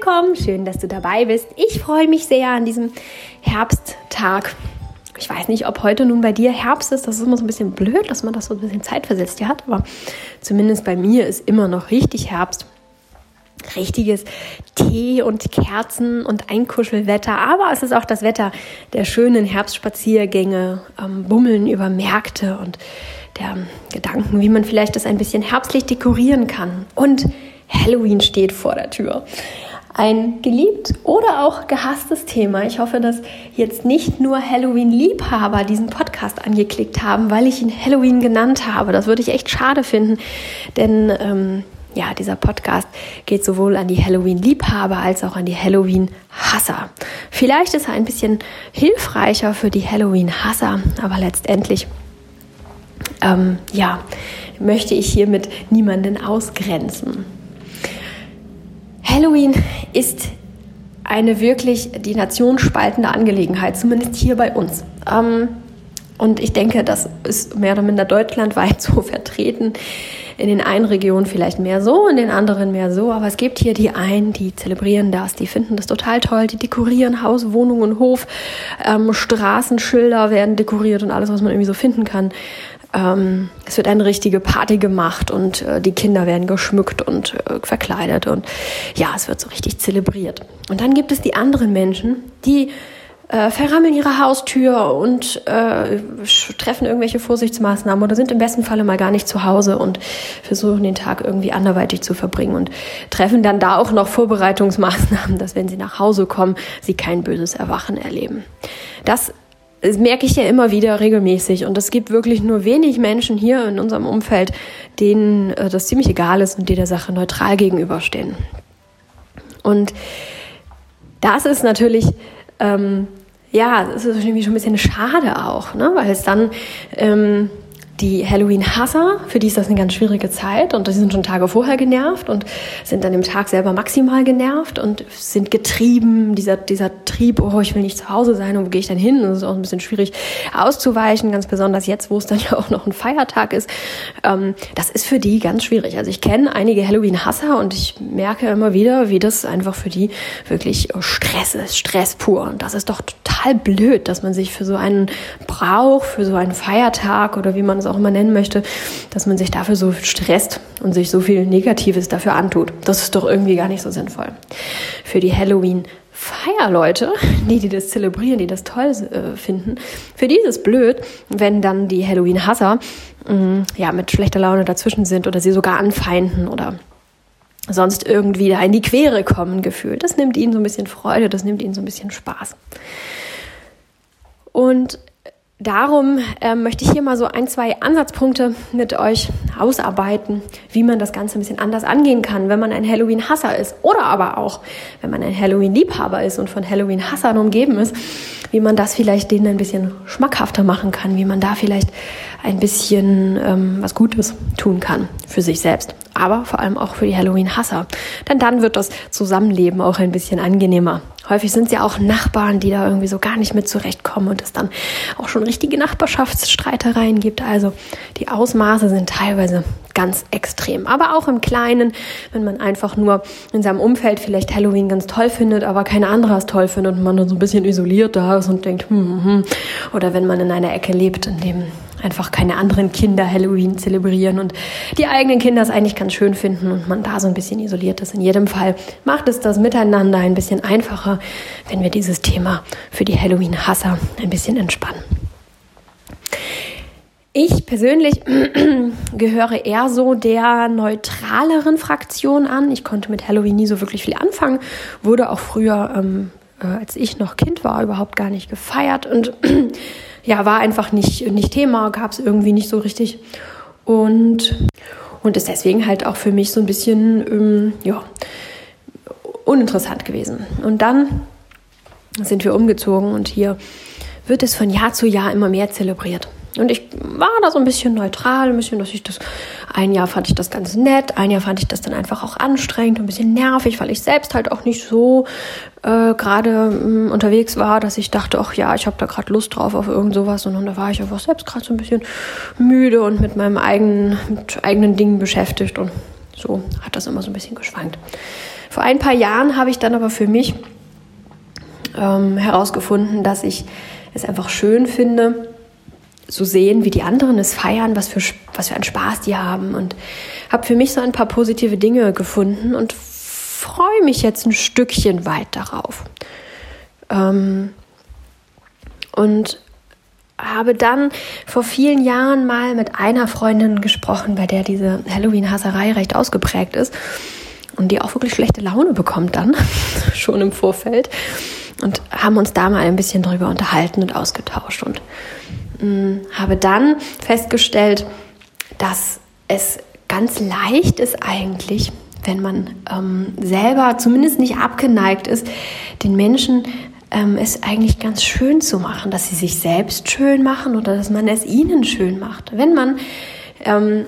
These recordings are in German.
willkommen, schön, dass du dabei bist. Ich freue mich sehr an diesem Herbsttag. Ich weiß nicht, ob heute nun bei dir Herbst ist. Das ist immer so ein bisschen blöd, dass man das so ein bisschen zeitversetzt hat. Aber zumindest bei mir ist immer noch richtig Herbst. Richtiges Tee und Kerzen und Einkuschelwetter. Aber es ist auch das Wetter der schönen Herbstspaziergänge, ähm, Bummeln über Märkte und der Gedanken, wie man vielleicht das ein bisschen herbstlich dekorieren kann. Und Halloween steht vor der Tür. Ein geliebt oder auch gehasstes Thema. Ich hoffe, dass jetzt nicht nur Halloween-Liebhaber diesen Podcast angeklickt haben, weil ich ihn Halloween genannt habe. Das würde ich echt schade finden, denn ähm, ja, dieser Podcast geht sowohl an die Halloween-Liebhaber als auch an die Halloween-Hasser. Vielleicht ist er ein bisschen hilfreicher für die Halloween-Hasser, aber letztendlich ähm, ja, möchte ich hiermit niemanden ausgrenzen. Halloween ist eine wirklich die Nation spaltende Angelegenheit, zumindest hier bei uns. Ähm, und ich denke, das ist mehr oder minder deutschlandweit so vertreten. In den einen Regionen vielleicht mehr so, in den anderen mehr so. Aber es gibt hier die einen, die zelebrieren das, die finden das total toll, die dekorieren Haus, Wohnung und Hof. Ähm, Straßenschilder werden dekoriert und alles, was man irgendwie so finden kann. Ähm, es wird eine richtige Party gemacht und äh, die Kinder werden geschmückt und äh, verkleidet und ja, es wird so richtig zelebriert. Und dann gibt es die anderen Menschen, die äh, verrammeln ihre Haustür und äh, treffen irgendwelche Vorsichtsmaßnahmen oder sind im besten Falle mal gar nicht zu Hause und versuchen den Tag irgendwie anderweitig zu verbringen und treffen dann da auch noch Vorbereitungsmaßnahmen, dass wenn sie nach Hause kommen, sie kein böses Erwachen erleben. Das das merke ich ja immer wieder regelmäßig. Und es gibt wirklich nur wenig Menschen hier in unserem Umfeld, denen äh, das ziemlich egal ist und die der Sache neutral gegenüberstehen. Und das ist natürlich, ähm, ja, das ist irgendwie schon ein bisschen schade auch, ne? weil es dann ähm, die Halloween-Hasser, für die ist das eine ganz schwierige Zeit und die sind schon Tage vorher genervt und sind dann im Tag selber maximal genervt und sind getrieben, dieser, dieser Trieb, oh, ich will nicht zu Hause sein und wo gehe ich dann hin? Das ist auch ein bisschen schwierig auszuweichen, ganz besonders jetzt, wo es dann ja auch noch ein Feiertag ist. Ähm, das ist für die ganz schwierig. Also ich kenne einige Halloween-Hasser und ich merke immer wieder, wie das einfach für die wirklich Stress ist, Stress pur. Und das ist doch total blöd, dass man sich für so einen Brauch, für so einen Feiertag oder wie man es auch immer nennen möchte, dass man sich dafür so stresst und sich so viel Negatives dafür antut. Das ist doch irgendwie gar nicht so sinnvoll. Für die Halloween Feierleute, die, die das zelebrieren, die das toll äh, finden, für die ist es blöd, wenn dann die Halloween-Hasser mm, ja, mit schlechter Laune dazwischen sind oder sie sogar anfeinden oder sonst irgendwie da in die Quere kommen gefühlt. Das nimmt ihnen so ein bisschen Freude, das nimmt ihnen so ein bisschen Spaß. Und darum äh, möchte ich hier mal so ein, zwei Ansatzpunkte mit euch ausarbeiten, wie man das Ganze ein bisschen anders angehen kann, wenn man ein Halloween-Hasser ist oder aber auch, wenn man ein Halloween-Liebhaber ist und von Halloween-Hassern umgeben ist, wie man das vielleicht denen ein bisschen schmackhafter machen kann, wie man da vielleicht ein bisschen ähm, was Gutes tun kann für sich selbst, aber vor allem auch für die Halloween-Hasser. Denn dann wird das Zusammenleben auch ein bisschen angenehmer. Häufig sind es ja auch Nachbarn, die da irgendwie so gar nicht mit zurechtkommen und es dann auch schon richtige Nachbarschaftsstreitereien gibt. Also die Ausmaße sind teilweise ganz extrem. Aber auch im Kleinen, wenn man einfach nur in seinem Umfeld vielleicht Halloween ganz toll findet, aber keine andere es toll findet und man dann so ein bisschen isoliert da ist und denkt, hm, hm, oder wenn man in einer Ecke lebt, in dem einfach keine anderen Kinder Halloween zelebrieren und die eigenen Kinder es eigentlich ganz schön finden und man da so ein bisschen isoliert ist. In jedem Fall macht es das Miteinander ein bisschen einfacher, wenn wir dieses Thema für die Halloween-Hasser ein bisschen entspannen. Ich persönlich gehöre eher so der neutraleren Fraktion an. Ich konnte mit Halloween nie so wirklich viel anfangen, wurde auch früher, ähm, äh, als ich noch Kind war, überhaupt gar nicht gefeiert und ja, war einfach nicht, nicht Thema, gab es irgendwie nicht so richtig. Und, und ist deswegen halt auch für mich so ein bisschen, ähm, ja, uninteressant gewesen. Und dann sind wir umgezogen und hier wird es von Jahr zu Jahr immer mehr zelebriert. Und ich war da so ein bisschen neutral, ein bisschen, dass ich das, ein Jahr fand ich das ganz nett, ein Jahr fand ich das dann einfach auch anstrengend, ein bisschen nervig, weil ich selbst halt auch nicht so äh, gerade mm, unterwegs war, dass ich dachte, ach ja, ich habe da gerade Lust drauf auf irgend sowas, sondern da war ich einfach selbst gerade so ein bisschen müde und mit meinem eigenen, mit eigenen Dingen beschäftigt und so hat das immer so ein bisschen geschwankt. Vor ein paar Jahren habe ich dann aber für mich ähm, herausgefunden, dass ich es einfach schön finde, zu sehen, wie die anderen es feiern, was für, was für einen Spaß die haben und habe für mich so ein paar positive Dinge gefunden und freue mich jetzt ein Stückchen weit darauf. Ähm, und habe dann vor vielen Jahren mal mit einer Freundin gesprochen, bei der diese Halloween-Hasserei recht ausgeprägt ist und die auch wirklich schlechte Laune bekommt dann, schon im Vorfeld. Und haben uns da mal ein bisschen drüber unterhalten und ausgetauscht und mh, mm, habe dann festgestellt, dass es ganz leicht ist eigentlich, wenn man ähm, selber zumindest nicht abgeneigt ist, den Menschen ähm, es eigentlich ganz schön zu machen, dass sie sich selbst schön machen oder dass man es ihnen schön macht. Wenn man ähm,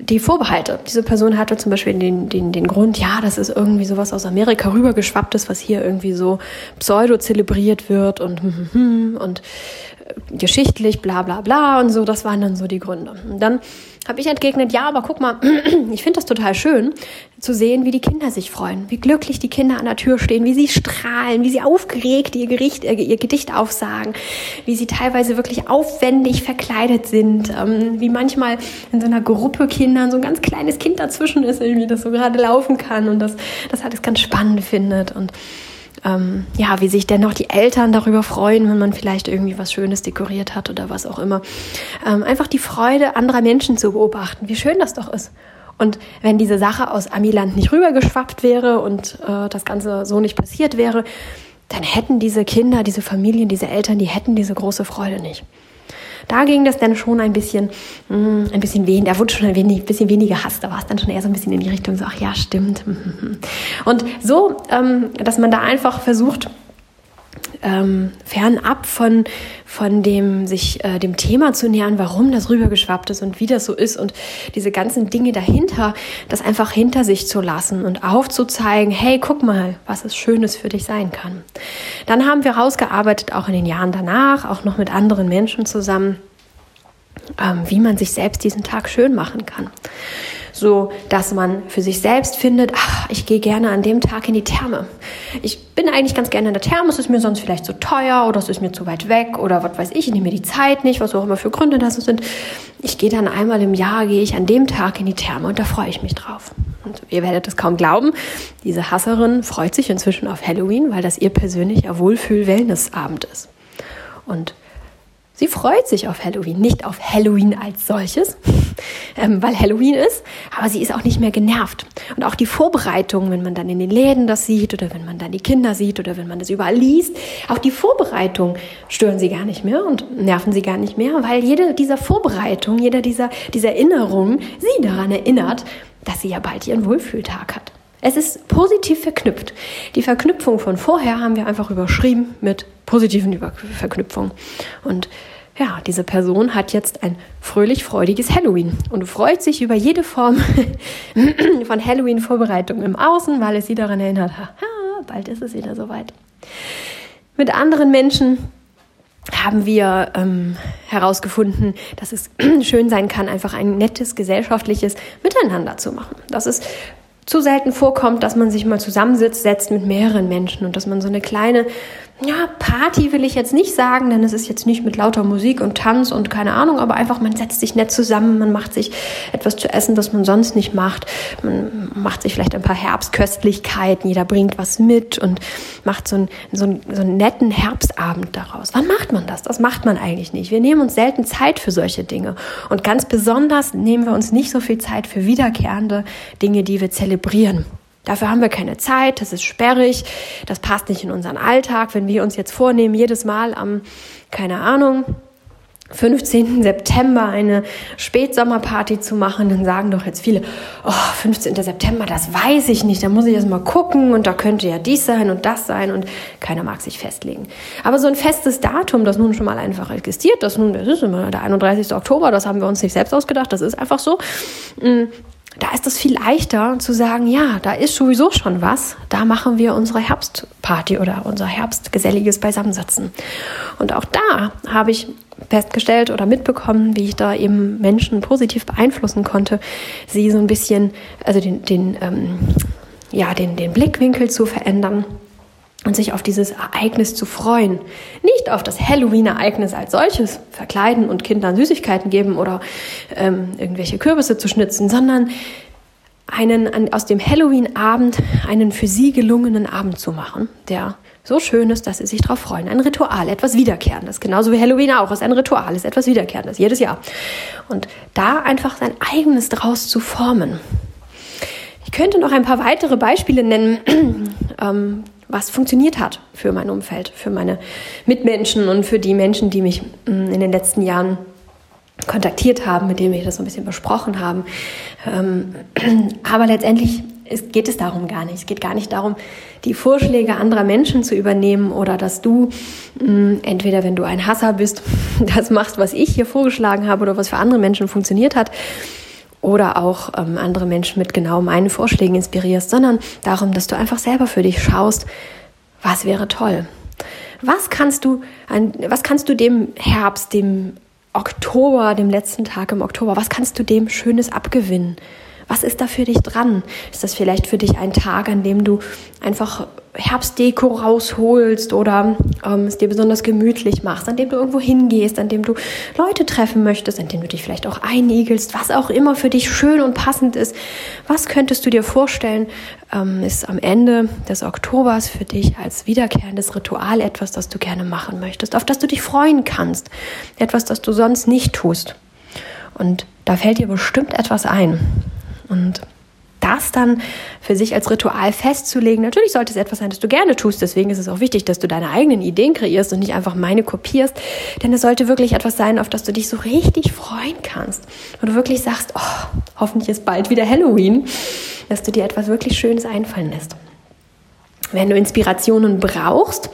die Vorbehalte. Diese Person hatte zum Beispiel den, den, den Grund, ja, das ist irgendwie sowas aus Amerika rübergeschwappt ist, was hier irgendwie so pseudo zelebriert wird und, und äh, geschichtlich, bla bla bla und so. Das waren dann so die Gründe. Und dann habe ich entgegnet, ja, aber guck mal, ich finde das total schön zu sehen, wie die Kinder sich freuen, wie glücklich die Kinder an der Tür stehen, wie sie strahlen, wie sie aufgeregt ihr, Gericht, äh, ihr Gedicht aufsagen, wie sie teilweise wirklich aufwendig verkleidet sind, ähm, wie manchmal in so einer Gruppe Kindern so ein ganz kleines Kind dazwischen ist, irgendwie das so gerade laufen kann und das, das alles ganz spannend findet und ähm, ja, wie sich dennoch die Eltern darüber freuen, wenn man vielleicht irgendwie was Schönes dekoriert hat oder was auch immer. Ähm, einfach die Freude anderer Menschen zu beobachten, wie schön das doch ist. Und wenn diese Sache aus Amiland nicht rübergeschwappt wäre und äh, das Ganze so nicht passiert wäre, dann hätten diese Kinder, diese Familien, diese Eltern, die hätten diese große Freude nicht. Da ging das dann schon ein bisschen, mh, mm, ein bisschen weniger, da wurde schon ein wenig, bisschen weniger Hass, da war es dann schon eher so ein bisschen in die Richtung so, ach ja, stimmt. Und so, ähm, dass man da einfach versucht, ähm, fernab von, von dem, sich äh, dem Thema zu nähern, warum das rübergeschwappt ist und wie das so ist und diese ganzen Dinge dahinter, das einfach hinter sich zu lassen und aufzuzeigen, hey, guck mal, was es Schönes für dich sein kann. Dann haben wir rausgearbeitet, auch in den Jahren danach, auch noch mit anderen Menschen zusammen, ähm, wie man sich selbst diesen Tag schön machen kann so dass man für sich selbst findet, ach, ich gehe gerne an dem Tag in die Therme. Ich bin eigentlich ganz gerne in der Therme, es ist mir sonst vielleicht zu teuer oder es ist mir zu weit weg oder was weiß ich, ich nehme mir die Zeit nicht, was auch immer für Gründe das sind. Ich gehe dann einmal im Jahr, gehe ich an dem Tag in die Therme und da freue ich mich drauf. Und ihr werdet es kaum glauben, diese Hasserin freut sich inzwischen auf Halloween, weil das ihr persönlicher Wohlfühl-Wellness-Abend ist. Und Sie freut sich auf Halloween, nicht auf Halloween als solches, ähm, weil Halloween ist, aber sie ist auch nicht mehr genervt. Und auch die Vorbereitung, wenn man dann in den Läden das sieht oder wenn man dann die Kinder sieht oder wenn man das überall liest, auch die Vorbereitung stören sie gar nicht mehr und nerven sie gar nicht mehr, weil jede dieser Vorbereitung, jeder dieser, dieser Erinnerungen sie daran erinnert, dass sie ja bald ihren Wohlfühltag hat. Es ist positiv verknüpft. Die Verknüpfung von vorher haben wir einfach überschrieben mit positiven Verknüpfungen. Und ja, diese Person hat jetzt ein fröhlich freudiges Halloween und freut sich über jede Form von Halloween-Vorbereitung im Außen, weil es sie daran erinnert, ha, bald ist es wieder soweit. Mit anderen Menschen haben wir ähm, herausgefunden, dass es schön sein kann, einfach ein nettes gesellschaftliches Miteinander zu machen. Das ist zu selten vorkommt, dass man sich mal zusammensitzt, setzt mit mehreren Menschen und dass man so eine kleine ja, Party will ich jetzt nicht sagen, denn es ist jetzt nicht mit lauter Musik und Tanz und keine Ahnung, aber einfach man setzt sich nett zusammen, man macht sich etwas zu essen, das man sonst nicht macht. Man macht sich vielleicht ein paar Herbstköstlichkeiten, jeder bringt was mit und macht so einen, so einen, so einen netten Herbstabend daraus. Wann macht man das? Das macht man eigentlich nicht. Wir nehmen uns selten Zeit für solche Dinge. Und ganz besonders nehmen wir uns nicht so viel Zeit für wiederkehrende Dinge, die wir zelebrieren. Dafür haben wir keine Zeit, das ist sperrig, das passt nicht in unseren Alltag. Wenn wir uns jetzt vornehmen, jedes Mal am, keine Ahnung, 15. September eine Spätsommerparty zu machen, dann sagen doch jetzt viele, oh, 15. September, das weiß ich nicht, da muss ich erst mal gucken und da könnte ja dies sein und das sein und keiner mag sich festlegen. Aber so ein festes Datum, das nun schon mal einfach existiert, das nun, das ist immer der 31. Oktober, das haben wir uns nicht selbst ausgedacht, das ist einfach so, mm, da ist es viel leichter zu sagen, ja, da ist sowieso schon was, da machen wir unsere Herbstparty oder unser herbstgeselliges Beisammensitzen. Und auch da habe ich festgestellt oder mitbekommen, wie ich da eben Menschen positiv beeinflussen konnte, sie so ein bisschen, also den, den ähm, ja, den, den Blickwinkel zu verändern und sich auf dieses Ereignis zu freuen. Nicht auf das Halloween-Ereignis als solches, verkleiden und Kindern Süßigkeiten geben oder ähm, irgendwelche Kürbisse zu schnitzen, sondern einen aus dem Halloween-Abend einen für sie gelungenen Abend zu machen, der so schön ist, dass sie sich darauf freuen. Ein Ritual, etwas Wiederkehrendes. Genauso wie Halloween auch ist ein Ritual, ist etwas Wiederkehrendes, jedes Jahr. Und da einfach sein eigenes draus zu formen. Ich könnte noch ein paar weitere Beispiele nennen, ähm, was funktioniert hat für mein Umfeld, für meine Mitmenschen und für die Menschen, die mich mm, in den letzten Jahren kontaktiert haben, mit denen wir das so ein bisschen besprochen haben. Ähm, aber letztendlich geht es darum gar nicht. Es geht gar nicht darum, die Vorschläge anderer Menschen zu übernehmen oder dass du mm, entweder, wenn du ein Hasser bist, das machst, was ich hier vorgeschlagen habe oder was für andere Menschen funktioniert hat, oder auch ähm, andere Menschen mit genau meinen Vorschlägen inspirierst, sondern darum, dass du einfach selber für dich schaust, was wäre toll. Was kannst du, was kannst du dem Herbst, dem Oktober, dem letzten Tag im Oktober, was kannst du dem Schönes abgewinnen? Was ist da für dich dran? Ist das vielleicht für dich ein Tag, an dem du einfach Herbstdeko rausholst oder ähm, es dir besonders gemütlich machst, an dem du irgendwo hingehst, an dem du Leute treffen möchtest, an dem du dich vielleicht auch einigelst, was auch immer für dich schön und passend ist. Was könntest du dir vorstellen, ähm, ist am Ende des Oktobers für dich als wiederkehrendes Ritual etwas, das du gerne machen möchtest, auf das du dich freuen kannst, etwas, das du sonst nicht tust. Und da fällt dir bestimmt etwas ein. Und das dann für sich als Ritual festzulegen. Natürlich sollte es etwas sein, das du gerne tust. Deswegen ist es auch wichtig, dass du deine eigenen Ideen kreierst und nicht einfach meine kopierst. Denn es sollte wirklich etwas sein, auf das du dich so richtig freuen kannst. Und du wirklich sagst, oh, hoffentlich ist bald wieder Halloween, dass du dir etwas wirklich Schönes einfallen lässt. Wenn du Inspirationen brauchst,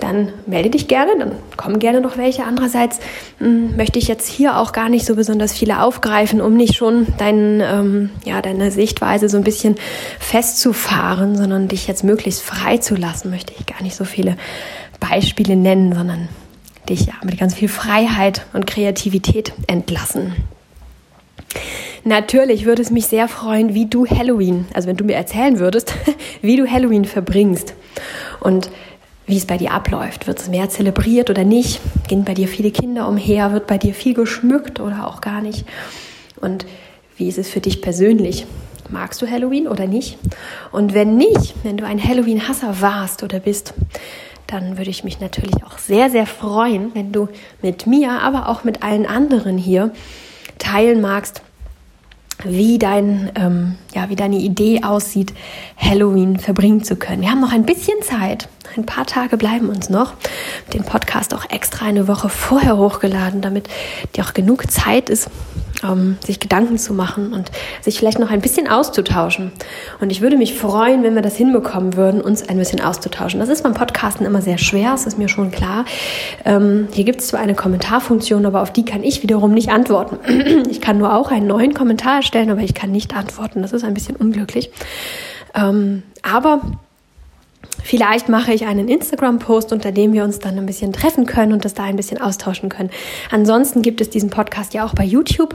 dann melde dich gerne, dann kommen gerne noch welche. Andererseits hm, möchte ich jetzt hier auch gar nicht so besonders viele aufgreifen, um nicht schon dein, ähm, ja, deine Sichtweise so ein bisschen festzufahren, sondern dich jetzt möglichst frei zu lassen, möchte ich gar nicht so viele Beispiele nennen, sondern dich ja, mit ganz viel Freiheit und Kreativität entlassen. Natürlich würde es mich sehr freuen, wie du Halloween, also wenn du mir erzählen würdest, wie du Halloween verbringst und wie es bei dir abläuft. Wird es mehr zelebriert oder nicht? Gehen bei dir viele Kinder umher? Wird bei dir viel geschmückt oder auch gar nicht? Und wie ist es für dich persönlich? Magst du Halloween oder nicht? Und wenn nicht, wenn du ein Halloween-Hasser warst oder bist, dann würde ich mich natürlich auch sehr, sehr freuen, wenn du mit mir, aber auch mit allen anderen hier teilen magst, wie dein, ähm, ja, wie deine Idee aussieht, Halloween verbringen zu können. Wir haben noch ein bisschen Zeit. Ein paar Tage bleiben uns noch. Den Podcast auch extra eine Woche vorher hochgeladen, damit dir auch genug Zeit ist, ähm, sich Gedanken zu machen und sich vielleicht noch ein bisschen auszutauschen. Und ich würde mich freuen, wenn wir das hinbekommen würden, uns ein bisschen auszutauschen. Das ist beim Podcasten immer sehr schwer, das ist mir schon klar. Ähm, hier gibt es zwar eine Kommentarfunktion, aber auf die kann ich wiederum nicht antworten. ich kann nur auch einen neuen Kommentar erstellen, aber ich kann nicht antworten. Das ist ein bisschen unglücklich. Ähm, aber Vielleicht mache ich einen Instagram-Post, unter dem wir uns dann ein bisschen treffen können und das da ein bisschen austauschen können. Ansonsten gibt es diesen Podcast ja auch bei YouTube,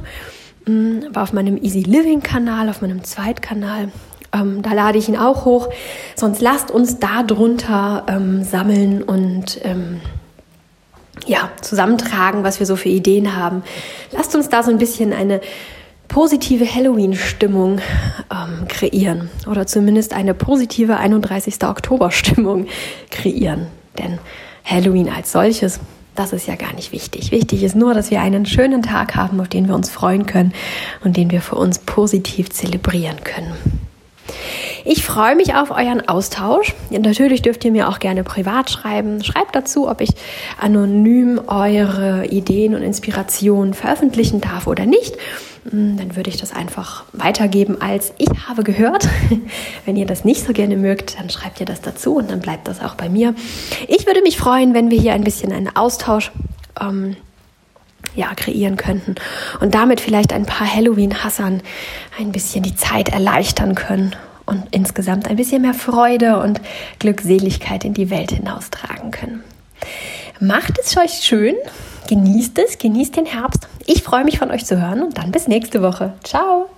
mm, auf meinem Easy Living-Kanal, auf meinem Zweitkanal. Ähm, da lade ich ihn auch hoch. Sonst lasst uns da drunter ähm, sammeln und ähm, ja, zusammentragen, was wir so für Ideen haben. Lasst uns da so ein bisschen eine positive Halloween-Stimmung ähm, kreieren oder zumindest eine positive 31. Oktober-Stimmung kreieren. Denn Halloween als solches, das ist ja gar nicht wichtig. Wichtig ist nur, dass wir einen schönen Tag haben, auf den wir uns freuen können und den wir für uns positiv zelebrieren können. Ich freue mich auf euren Austausch. Natürlich dürft ihr mir auch gerne privat schreiben. Schreibt dazu, ob ich anonym eure Ideen und Inspirationen veröffentlichen darf oder nicht. Hm, dann würde ich das einfach weitergeben als ich habe gehört. Wenn ihr das nicht so gerne mögt, dann schreibt ihr das dazu und dann bleibt das auch bei mir. Ich würde mich freuen, wenn wir hier ein bisschen einen Austausch ähm, ja, kreieren könnten und damit vielleicht ein paar Halloween-Hassern ein bisschen die Zeit erleichtern können und insgesamt ein bisschen mehr Freude und Glückseligkeit in die Welt hinaustragen können. Macht es euch schön, genießt es, genießt den Herbst. Ich freue mich von euch zu hören und dann bis nächste Woche. Ciao!